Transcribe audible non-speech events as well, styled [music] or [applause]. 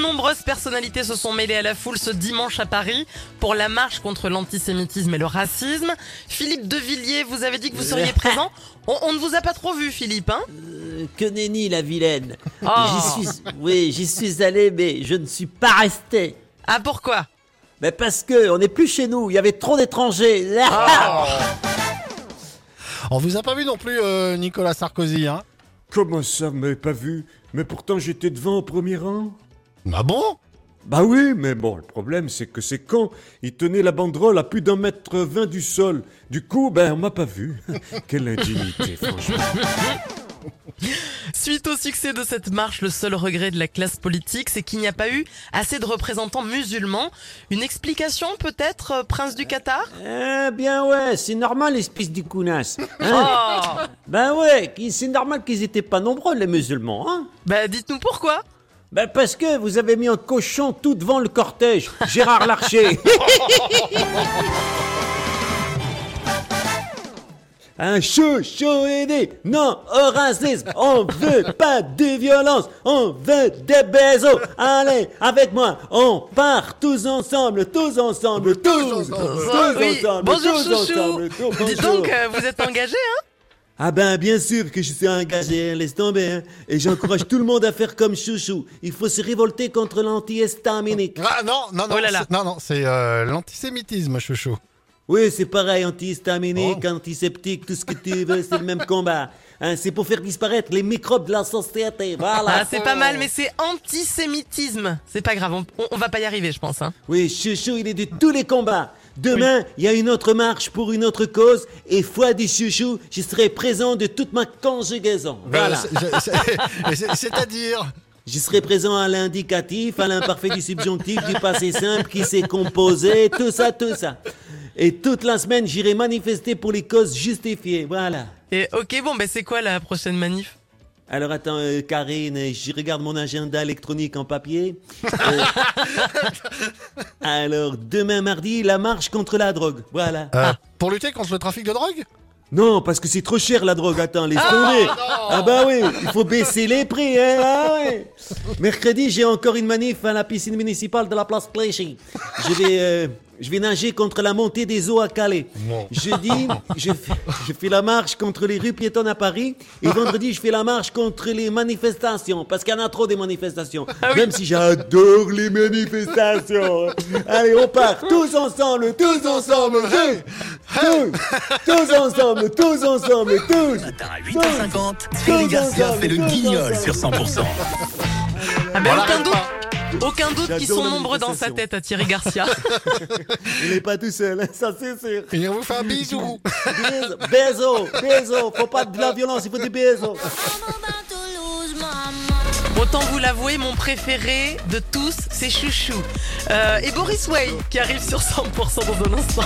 nombreuses personnalités se sont mêlées à la foule ce dimanche à Paris pour la marche contre l'antisémitisme et le racisme. Philippe Devilliers, vous avez dit que vous seriez [laughs] présent. On, on ne vous a pas trop vu, Philippe, hein Euh, que nenni la vilaine. Oh. J'y suis, oui, j'y suis allé, mais je ne suis pas resté. Ah, pourquoi Mais parce que on n'est plus chez nous, il y avait trop d'étrangers. [laughs] On vous a pas vu non plus, euh, Nicolas Sarkozy, hein Comment ça, vous m'avez pas vu? Mais pourtant j'étais devant au premier rang. Ah bon? Bah oui, mais bon, le problème c'est que c'est quand il tenait la banderole à plus d'un mètre vingt du sol. Du coup, ben on m'a pas vu. [laughs] Quelle indignité, franchement. Suite au succès de cette marche, le seul regret de la classe politique, c'est qu'il n'y a pas eu assez de représentants musulmans. Une explication peut-être, euh, prince du Qatar? Eh bien ouais, c'est normal, espèce de counasse. Hein Oh ben ouais, qui- c'est normal qu'ils étaient pas nombreux, les musulmans, hein Bah dites-nous pourquoi Ben parce que vous avez mis un cochon tout devant le cortège, Gérard Larcher. [laughs] Un chaud, chaud aidé. Non au racisme. On veut pas de violence. On veut des baisers. Allez, avec moi. On part tous ensemble, tous ensemble, tous, tous Oh, oui. ensemble, Bonjour tous chouchou ensemble, tous- bonjour. donc, euh, vous êtes engagé, hein? Ah ben bien sûr que je suis engagé, hein, laisse tomber. hein. Et j'encourage tout le monde à faire comme chouchou. Il faut se révolter contre l'anti-estaminique. Ah non, non, non, Oh là là. c'est- non, non, c'est euh, l'antisémitisme, chouchou. Oui, c'est pareil, anti-histaminique, Oh. antiseptique, tout ce que tu veux, c'est le même combat. Hein, c'est pour faire disparaître les microbes de la société, voilà. Ah, c'est pas mal, mais c'est antisémitisme. C'est pas grave, on, on- on va pas y arriver, je pense. Hein. Oui, chouchou, il est de tous les combats. Demain, il y a une autre marche pour une autre cause, et foi du chouchou, je serai présent de toute ma conjugaison. Voilà. C'est- c'est- C'est-à-dire Je serai présent à l'indicatif, à l'imparfait du subjonctif, du passé simple qui s'est composé, tout ça, tout ça. Et toute la semaine, j'irai manifester pour les causes justifiées, voilà. Et ok, bon, bah c'est quoi la prochaine manif? Alors attends, euh, Karine, je regarde mon agenda électronique en papier. [laughs] Euh, alors, demain mardi, la marche contre la drogue, voilà. Euh, Pour lutter contre le trafic de drogue? Non, parce que c'est trop cher la drogue, attends, laisse tomber. Ah bah oui, il faut baisser les prix, hein, ah ouais. Mercredi, j'ai encore une manif à la piscine municipale de la place. Je vais, euh, je vais nager contre la montée des eaux à Calais. Jeudi, je fais, je fais la marche contre les rues piétonnes à Paris. Et vendredi, je fais la marche contre les manifestations, parce qu'il y en a trop des manifestations. Même si j'adore les manifestations. Allez, on part, tous ensemble, tous ensemble, tous, tous, tous ensemble, tous ensemble, tous. Matin à tous, 8h50, Thierry tous Garcia fait le guignol sur 100%. Ah ben aucun doute, aucun doute qu'ils sont nombreux dans sa tête à Thierry Garcia. [laughs] Il n'est pas tout seul, hein, ça c'est sûr. Et on vous fait un bisou. Bisous, bisous, bisous. Faut pas de la violence, il faut des bisous. Autant vous l'avouer, mon préféré de tous, c'est Chouchou. Euh, et Boris Way qui arrive sur 100% dans un instant.